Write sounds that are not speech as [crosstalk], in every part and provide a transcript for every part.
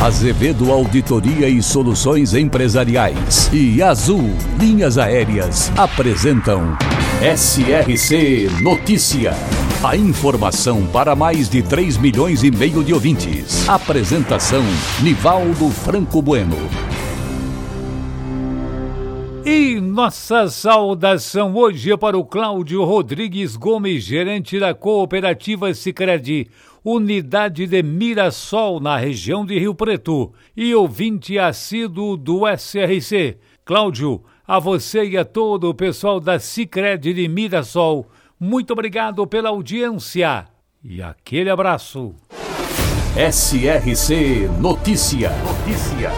Azevedo Auditoria e Soluções Empresariais e Azul Linhas Aéreas apresentam SRC Notícia. A informação para mais de 3 milhões e meio de ouvintes. Apresentação Nivaldo Franco Bueno. E nossa saudação hoje é para o Cláudio Rodrigues Gomes, gerente da cooperativa Sicredi, unidade de Mirassol, na região de Rio Preto, e ouvinte assíduo do SRC. Cláudio, a você e a todo o pessoal da Sicredi de Mirassol, muito obrigado pela audiência e aquele abraço. SRC Notícia. Notícia.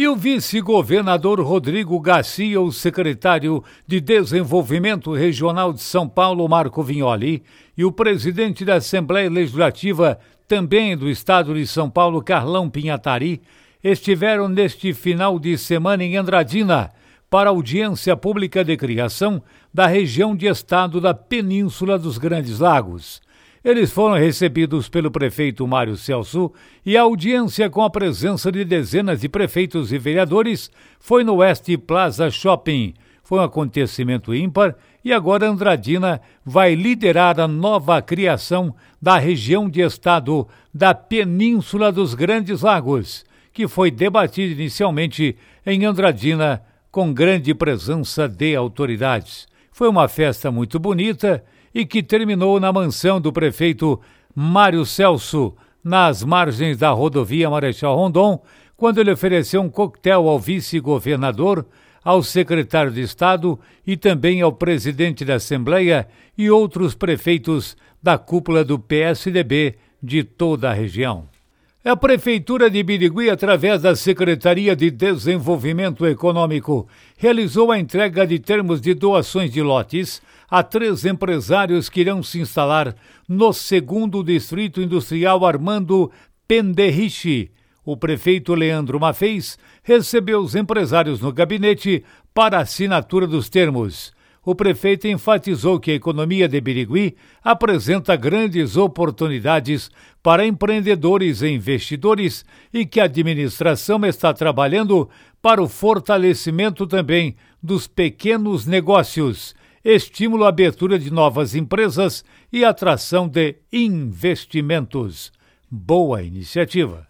E o vice-governador Rodrigo Garcia, o secretário de Desenvolvimento Regional de São Paulo, Marco Vignoli, e o presidente da Assembleia Legislativa, também do estado de São Paulo, Carlão Pinhatari, estiveram neste final de semana em Andradina para audiência pública de criação da região de estado da Península dos Grandes Lagos. Eles foram recebidos pelo prefeito Mário Celso e a audiência com a presença de dezenas de prefeitos e vereadores foi no West Plaza Shopping. Foi um acontecimento ímpar e agora Andradina vai liderar a nova criação da região de estado da Península dos Grandes Lagos que foi debatido inicialmente em Andradina com grande presença de autoridades. Foi uma festa muito bonita e que terminou na mansão do prefeito Mário Celso, nas margens da rodovia Marechal Rondon, quando ele ofereceu um coquetel ao vice-governador, ao secretário de Estado e também ao presidente da Assembleia e outros prefeitos da cúpula do PSDB de toda a região. A Prefeitura de Birigui, através da Secretaria de Desenvolvimento Econômico, realizou a entrega de termos de doações de lotes a três empresários que irão se instalar no segundo Distrito Industrial Armando Penderriche. O prefeito Leandro Mafez recebeu os empresários no gabinete para assinatura dos termos o prefeito enfatizou que a economia de Birigui apresenta grandes oportunidades para empreendedores e investidores e que a administração está trabalhando para o fortalecimento também dos pequenos negócios, estímulo à abertura de novas empresas e atração de investimentos. Boa iniciativa.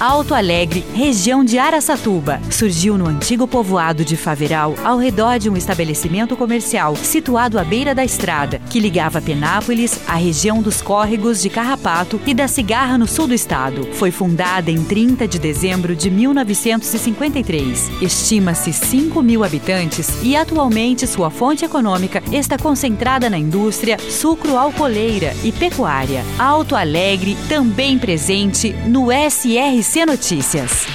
Alto Alegre, região de Araçatuba. Surgiu no antigo povoado de Faveral, ao redor de um estabelecimento comercial situado à beira da estrada, que ligava Penápolis à região dos córregos de Carrapato e da Cigarra, no sul do estado. Foi fundada em 30 de dezembro de 1953. Estima-se 5 mil habitantes e atualmente sua fonte econômica está concentrada na indústria sucro-alcooleira e pecuária. Alto Alegre, também presente no SRC SC Notícias.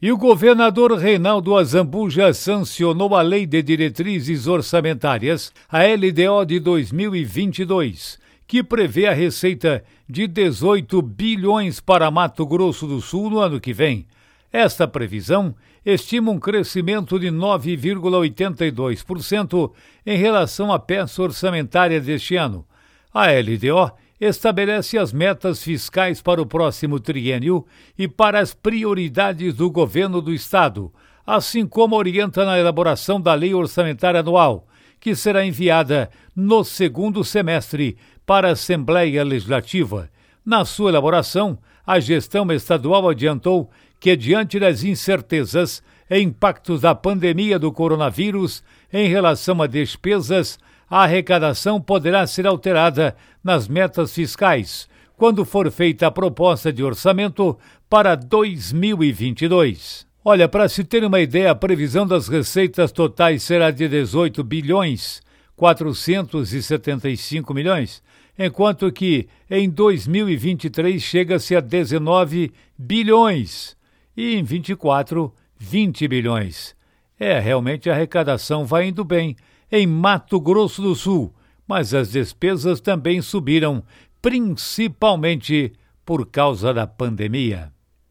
E o governador Reinaldo Azambuja sancionou a Lei de Diretrizes Orçamentárias, a LDO de 2022, que prevê a receita de 18 bilhões para Mato Grosso do Sul no ano que vem. Esta previsão estima um crescimento de 9,82% em relação à peça orçamentária deste ano. A LDO estabelece as metas fiscais para o próximo triênio e para as prioridades do governo do Estado, assim como orienta na elaboração da Lei Orçamentária Anual, que será enviada no segundo semestre para a Assembleia Legislativa. Na sua elaboração, a gestão estadual adiantou que, diante das incertezas e impactos da pandemia do coronavírus em relação a despesas, a arrecadação poderá ser alterada nas metas fiscais quando for feita a proposta de orçamento para 2022. Olha, para se ter uma ideia, a previsão das receitas totais será de 18 bilhões 475 milhões, enquanto que em 2023 chega-se a 19 bilhões e em 24 20 bilhões. É, realmente a arrecadação vai indo bem em Mato Grosso do Sul, mas as despesas também subiram, principalmente por causa da pandemia.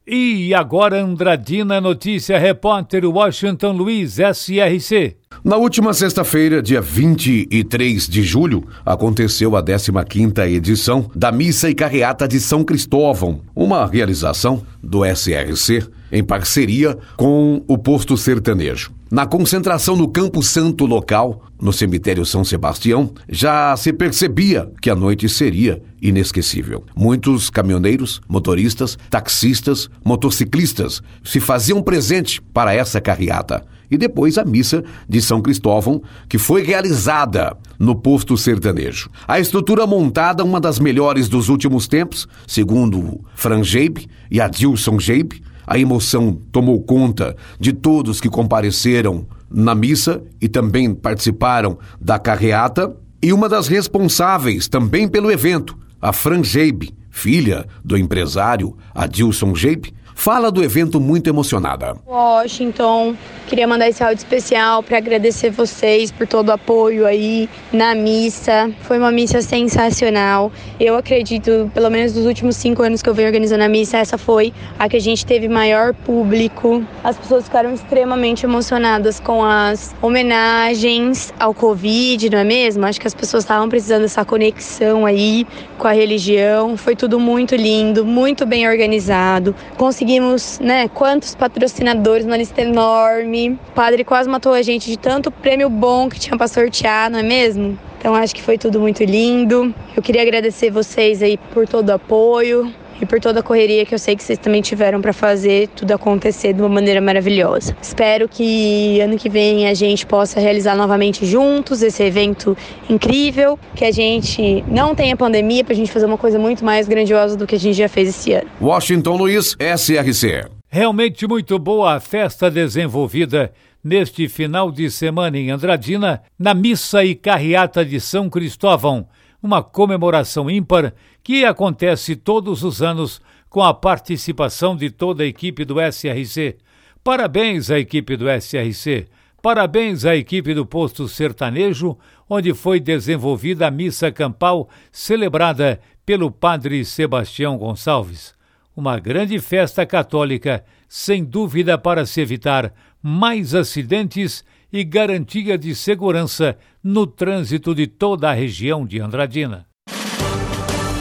E agora Andradina Notícia, repórter Washington Luiz, SRC. Na última sexta-feira, dia 23 de julho, aconteceu a 15ª edição da Missa e Carreata de São Cristóvão, uma realização do SRC em parceria com o Posto Sertanejo. Na concentração no Campo Santo local, no cemitério São Sebastião, já se percebia que a noite seria inesquecível. Muitos caminhoneiros, motoristas, taxistas, motociclistas se faziam presente para essa carreata. E depois a missa de São Cristóvão, que foi realizada no posto sertanejo. A estrutura montada, uma das melhores dos últimos tempos, segundo Fran Geibe e Adilson Geibe, a emoção tomou conta de todos que compareceram na missa e também participaram da carreata. E uma das responsáveis também pelo evento, a Fran Geibe, filha do empresário Adilson Geibe, fala do evento muito emocionada. Washington, queria mandar esse áudio especial para agradecer vocês por todo o apoio aí na missa. Foi uma missa sensacional. Eu acredito, pelo menos dos últimos cinco anos que eu venho organizando a missa, essa foi a que a gente teve maior público. As pessoas ficaram extremamente emocionadas com as homenagens ao Covid, não é mesmo? Acho que as pessoas estavam precisando dessa conexão aí com a religião. Foi tudo muito lindo, muito bem organizado. Consegui conseguimos, né, quantos patrocinadores, uma lista enorme. O padre quase matou a gente de tanto prêmio bom que tinha para sortear, não é mesmo? Então acho que foi tudo muito lindo. Eu queria agradecer vocês aí por todo o apoio e por toda a correria que eu sei que vocês também tiveram para fazer tudo acontecer de uma maneira maravilhosa. Espero que ano que vem a gente possa realizar novamente juntos esse evento incrível, que a gente não tenha pandemia para a gente fazer uma coisa muito mais grandiosa do que a gente já fez esse ano. Washington Luiz, SRC. Realmente muito boa a festa desenvolvida neste final de semana em Andradina, na missa e carreata de São Cristóvão, uma comemoração ímpar que acontece todos os anos com a participação de toda a equipe do SRC. Parabéns à equipe do SRC. Parabéns à equipe do Posto Sertanejo, onde foi desenvolvida a missa campal celebrada pelo padre Sebastião Gonçalves. Uma grande festa católica, sem dúvida para se evitar mais acidentes e garantia de segurança no trânsito de toda a região de Andradina.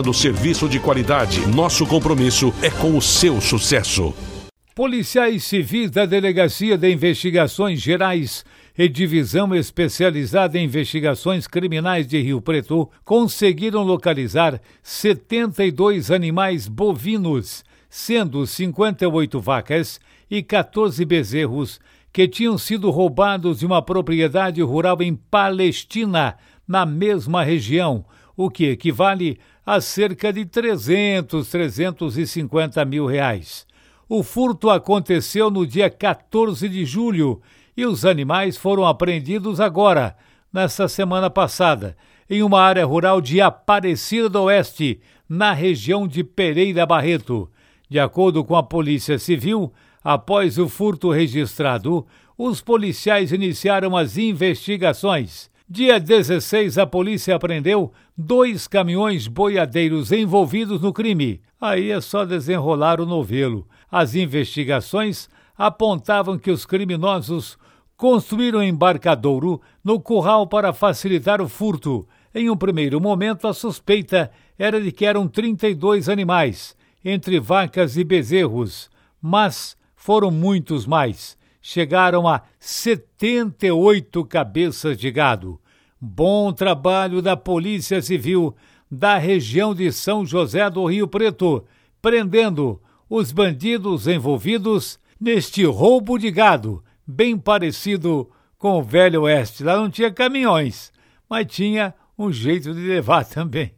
oferecendo serviço de qualidade. Nosso compromisso é com o seu sucesso. Policiais civis da Delegacia de Investigações Gerais e Divisão Especializada em Investigações Criminais de Rio Preto conseguiram localizar 72 animais bovinos, sendo 58 vacas e 14 bezerros que tinham sido roubados de uma propriedade rural em Palestina, na mesma região, o que equivale a cerca de 300, 350 mil reais. O furto aconteceu no dia 14 de julho e os animais foram apreendidos agora, nesta semana passada, em uma área rural de Aparecida do Oeste, na região de Pereira Barreto. De acordo com a Polícia Civil, após o furto registrado, os policiais iniciaram as investigações. Dia 16, a polícia apreendeu dois caminhões boiadeiros envolvidos no crime. Aí é só desenrolar o novelo. As investigações apontavam que os criminosos construíram embarcadouro no curral para facilitar o furto. Em um primeiro momento, a suspeita era de que eram 32 animais, entre vacas e bezerros, mas foram muitos mais chegaram a 78 cabeças de gado. Bom trabalho da Polícia Civil da região de São José do Rio Preto, prendendo os bandidos envolvidos neste roubo de gado, bem parecido com o Velho Oeste. Lá não tinha caminhões, mas tinha um jeito de levar [laughs] também.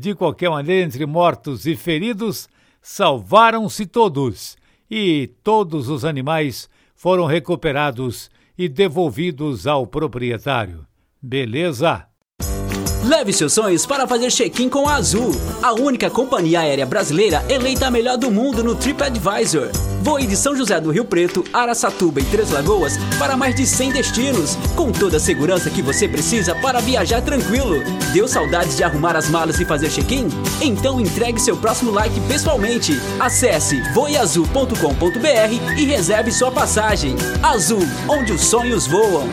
De qualquer maneira, entre mortos e feridos, salvaram-se todos e todos os animais foram recuperados e devolvidos ao proprietário. Beleza? Leve seus sonhos para fazer check-in com a Azul, a única companhia aérea brasileira eleita a melhor do mundo no TripAdvisor. Voe de São José do Rio Preto, Araçatuba e Três Lagoas para mais de 100 destinos, com toda a segurança que você precisa para viajar tranquilo. Deu saudades de arrumar as malas e fazer check-in? Então entregue seu próximo like pessoalmente. Acesse voeazul.com.br e reserve sua passagem. Azul, onde os sonhos voam.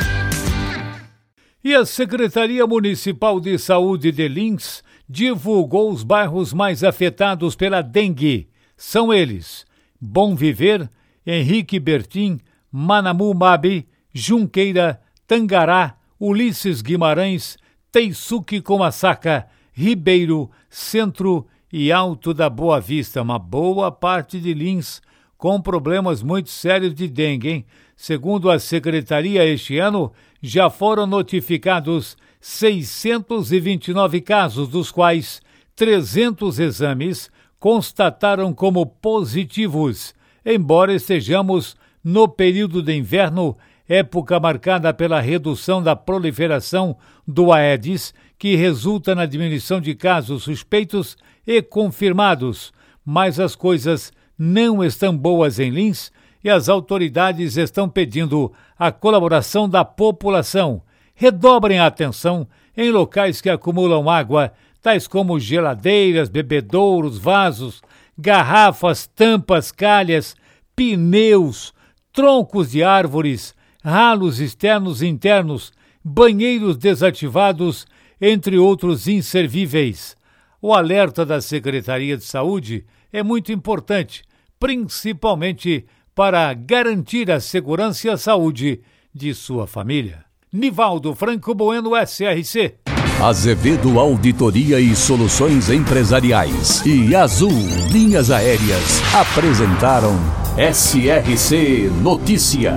E a Secretaria Municipal de Saúde de Lins divulgou os bairros mais afetados pela dengue. São eles: Bom Viver, Henrique Bertim, Manamu Mabi, Junqueira, Tangará, Ulisses Guimarães, Teisuque Comassaca, Ribeiro, Centro e Alto da Boa Vista. Uma boa parte de Lins com problemas muito sérios de dengue, hein? Segundo a secretaria, este ano já foram notificados 629 casos, dos quais 300 exames constataram como positivos, embora estejamos no período de inverno, época marcada pela redução da proliferação do Aedes, que resulta na diminuição de casos suspeitos e confirmados. Mas as coisas não estão boas em Lins e as autoridades estão pedindo a colaboração da população. Redobrem a atenção em locais que acumulam água, tais como geladeiras, bebedouros, vasos, garrafas, tampas, calhas, pneus, troncos de árvores, ralos externos e internos, banheiros desativados, entre outros inservíveis. O alerta da Secretaria de Saúde é muito importante, principalmente para garantir a segurança e a saúde de sua família. Nivaldo Franco Bueno, SRC. Azevedo Auditoria e Soluções Empresariais e Azul Linhas Aéreas apresentaram SRC Notícia.